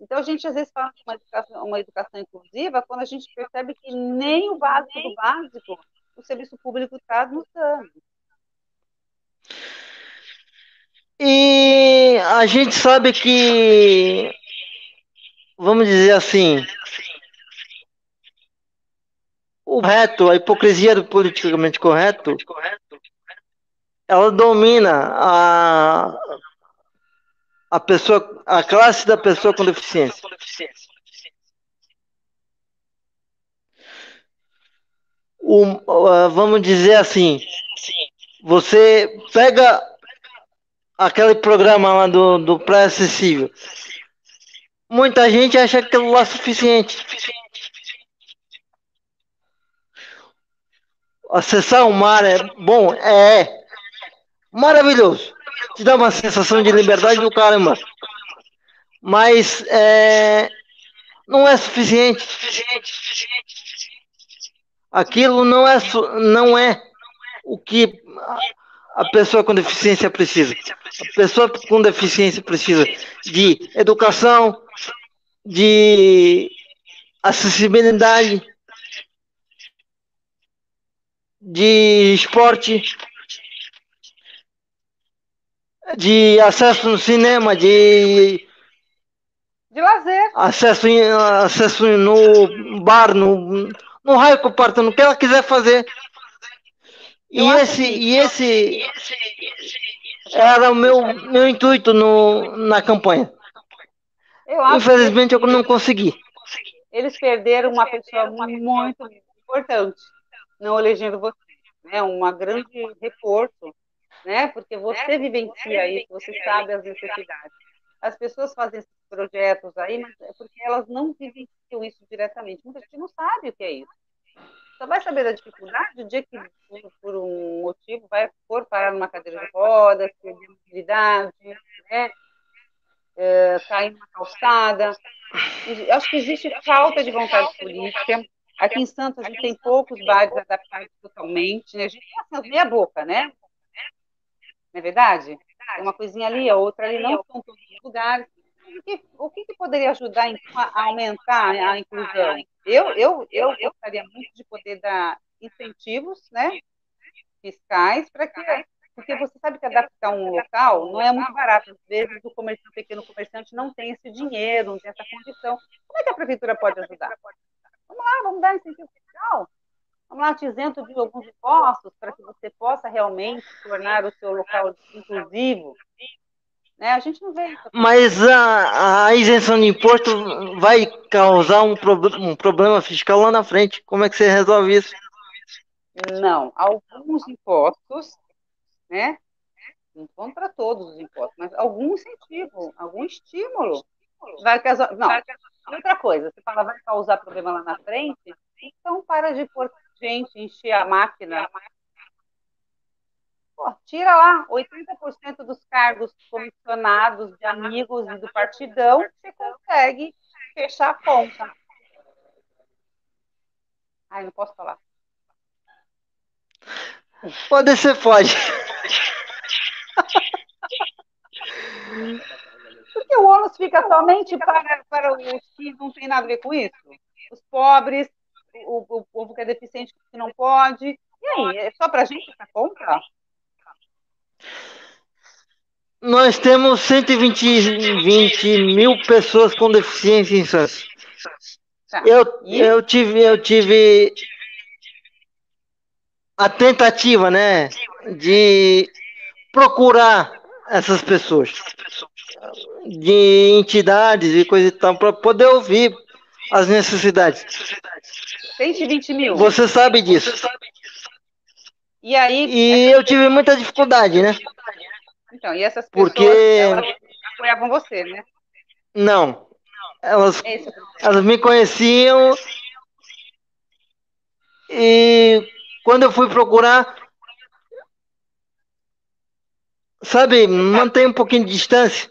Então, a gente às vezes fala de uma educação, uma educação inclusiva quando a gente percebe que nem o básico do básico o serviço público está nos dando. E a gente sabe que, vamos dizer assim, o reto, a hipocrisia do politicamente correto, ela domina a, a pessoa, a classe da pessoa com deficiência. O, vamos dizer assim, você pega aquele programa lá do, do pré-acessível. Muita gente acha aquilo lá suficiente. Acessar o mar é bom? É. Maravilhoso. Te dá uma sensação de liberdade do caramba. Mas é, não é suficiente. Aquilo não é, não é o que a pessoa com deficiência precisa. A pessoa com deficiência precisa de educação, de acessibilidade, de esporte, de acesso no cinema, de de lazer, acesso, acesso no bar, no, no raio que parta, no que ela quiser fazer. E esse, e esse era o meu, meu intuito no, na campanha. Eu Infelizmente eu não consegui. Eles perderam uma pessoa muito importante, não elegendo você. Né? Uma grande reforço, né? porque você vivencia isso, você sabe as necessidades. As pessoas fazem esses projetos aí, mas é porque elas não vivenciam isso diretamente. Muita gente não sabe o que é isso. Só vai saber da dificuldade o dia que, por um motivo, vai for parar numa cadeira de rodas, perder mobilidade, né? É, cair numa calçada. Acho que existe falta de vontade política. Aqui em Santos a gente tem poucos bares adaptados totalmente. Né? A gente tem assim, meia boca, né? Não é verdade? Uma coisinha ali, a outra ali, não são todos os lugares. O que, o que, poderia ajudar então, a aumentar a inclusão? Eu, eu, eu gostaria muito de poder dar incentivos né, fiscais para que. Porque você sabe que adaptar um local não é muito barato. Às vezes o comerciante, o pequeno comerciante não tem esse dinheiro, não tem essa condição. Como é que a prefeitura pode ajudar? Vamos lá, vamos dar incentivo fiscal. Vamos lá, te isento de alguns impostos para que você possa realmente tornar o seu local inclusivo. Né? A gente não vê isso. Mas a, a isenção de imposto vai causar um, pro, um problema fiscal lá na frente. Como é que você resolve isso? Não, alguns impostos, né? Não são para todos os impostos, mas algum incentivo, algum estímulo vai causar. Não, outra coisa, você fala vai causar problema lá na frente, então para de pôr gente encher a máquina Pô, tira lá 80% dos cargos comissionados de amigos e do partidão, você consegue fechar a conta. Ai, não posso falar. Pode ser, pode. Porque o ônus fica somente para, para os que não tem nada a ver com isso. Os pobres, o, o povo que é deficiente que não pode. E aí, é só para a gente essa conta? Nós temos 120 20 mil pessoas com deficiência em Santos. Tá. Eu, eu, tive, eu tive a tentativa, né, de procurar essas pessoas, de entidades e coisa e tal, para poder ouvir as necessidades. 120 mil. Você sabe disso. E aí. E eu tive muita dificuldade, né? Então, e essas pessoas Porque... elas apoiavam você, né? Não. Elas, é elas me conheciam e quando eu fui procurar, sabe, mantém um pouquinho de distância.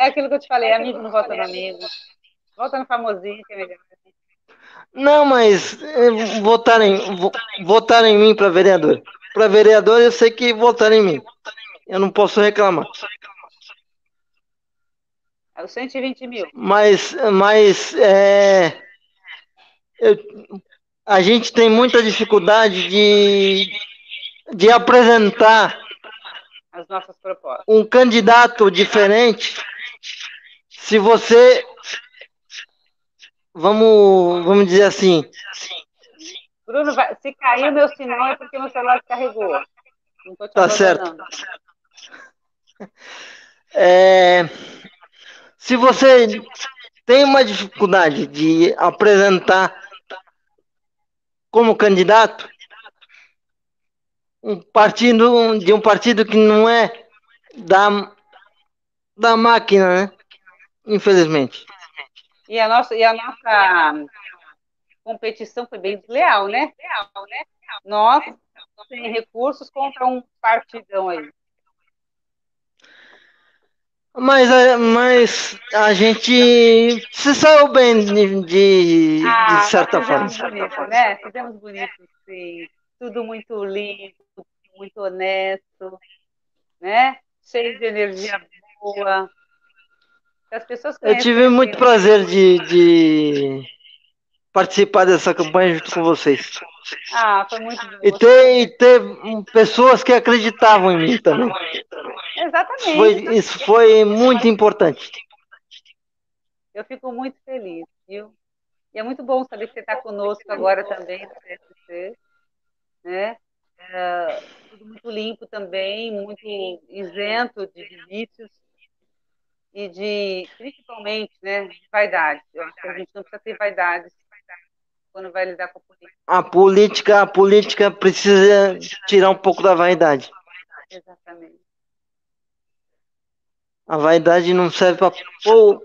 É aquilo que eu te falei, amigo não vota no amigo. Volta no famosinho, que é melhor. Não, mas eh, votaram em, votaram em mim para vereador. Para vereador, eu sei que votaram em mim. Eu não posso reclamar. É os 120 mil. Mas, mas é, eu, a gente tem muita dificuldade de, de apresentar as nossas propostas. um candidato diferente. Se você, vamos, vamos dizer assim, Bruno, vai, se cair meu sinal é porque meu celular carregou. Te tá certo. É, se você tem uma dificuldade de apresentar como candidato um partido de um partido que não é da, da máquina, né? Infelizmente. E a nossa, e a nossa competição foi bem desleal, né? Nós, sem recursos, contra um partidão aí. Mas, é, mas a gente se saiu bem de, de, ah, de certa forma. Bonito, né? Fizemos bonito, sim. Tudo muito limpo, muito honesto, né? Cheio de energia boa. As pessoas Eu tive muito prazer de, de participar dessa campanha junto com vocês. Ah, foi muito bom. E ter, e ter pessoas que acreditavam em mim também. Exatamente. Foi, isso foi muito importante. Eu fico muito feliz, viu? E é muito bom saber que você está conosco agora também no PSC, né? É, tudo muito limpo também, muito isento de vícios. E de, principalmente, né, de vaidade. Eu acho que a gente não precisa ter vaidade quando vai lidar com a política. A política, a política precisa tirar um pouco da vaidade. Exatamente. A vaidade não serve para pô,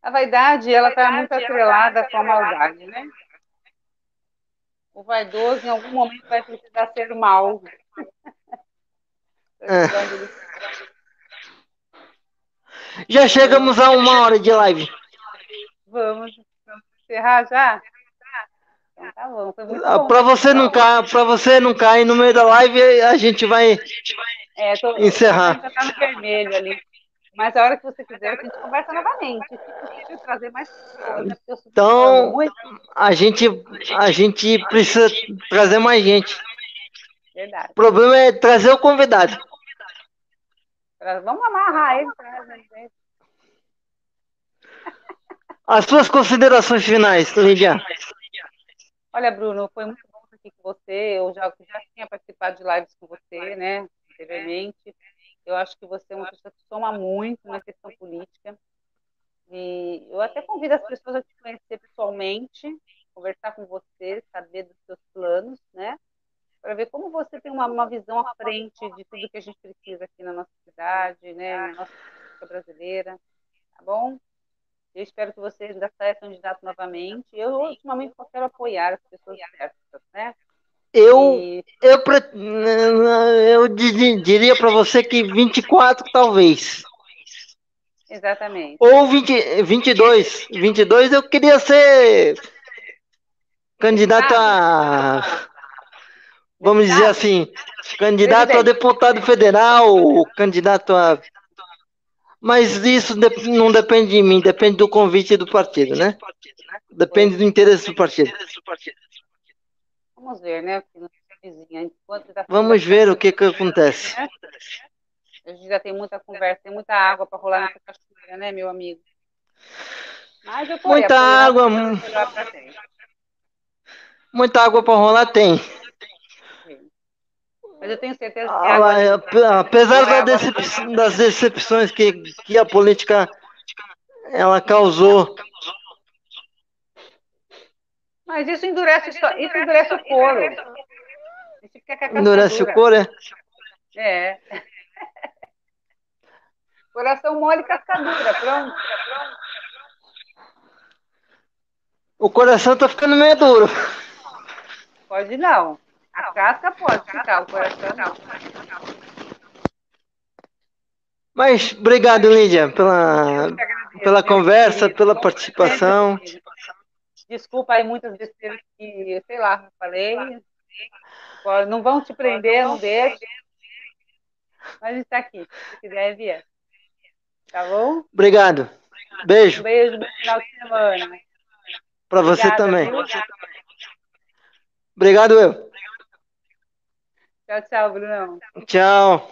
A vaidade, ela está muito atrelada com a maldade, né? O vaidoso, em algum momento, vai precisar ser mal. É. Já chegamos a uma hora de live. Vamos, vamos encerrar já? Então tá bom, foi muito Ah, bom. Para você não cair, para você não cair no meio da live, a gente vai É, tô, encerrar. Tá no vermelho ali. Mas a hora que você quiser, a gente conversa novamente. Trazer mais sou Então- a gente a gente precisa trazer mais gente. verdade. O problema é trazer o convidado. Vamos amarrar ele, traz, né, gente? As suas considerações finais, Lídia. Olha, Bruno, foi muito bom estar aqui com você. Eu já, já tinha participado de lives com você, né? Anteriormente. Eu acho que você é uma pessoa que soma muito na questão política. E eu até convido as pessoas a te conhecer pessoalmente, conversar com você, saber dos seus planos, né? Para ver como você tem uma, uma visão à frente de tudo que a gente precisa aqui na nossa cidade, né? Na nossa política brasileira, tá bom? Eu espero que você ainda saia candidato novamente. Eu, ultimamente, só quero apoiar as pessoas certas, né? Eu E, eu eu di- diria para você que 24 talvez. exatamente. Ou 20, 22. 22 eu queria ser candidato a. Vamos dizer assim, candidato a Presidente. deputado federal, candidato a. Mas isso não depende de mim, depende do convite do partido, né? Depende do interesse do partido. Vamos ver, né? Tá- Vamos ver o que, que acontece. né? A gente já tem muita conversa, tem muita água para rolar nessa cachoeira, né, meu amigo? Mas eu tô Muita água. Muita água para rolar tem. Mas eu tenho certeza que Ah, ape- apesar da decep- das decepções que, que a política ela causou, Mas isso endurece, isso endurece o couro. Isso fica com a casca endurece o couro, é? É. Coração mole e casca dura, pronto. O coração tá ficando meio duro. Pode não. A casca pode ficar, o coração não. Mas obrigado, Lídia, pela, pela meu conversa, pela participação. Desculpa aí muitas besteiras que, sei lá, falei. Não vão te prender, não deixe. Mas a gente tá aqui, se quiser vier. Tá bom? Obrigado. Um Beijo beijo, bom final de semana. para você também. Obrigado, eu. Tchau, tchau, Brunão. Tchau.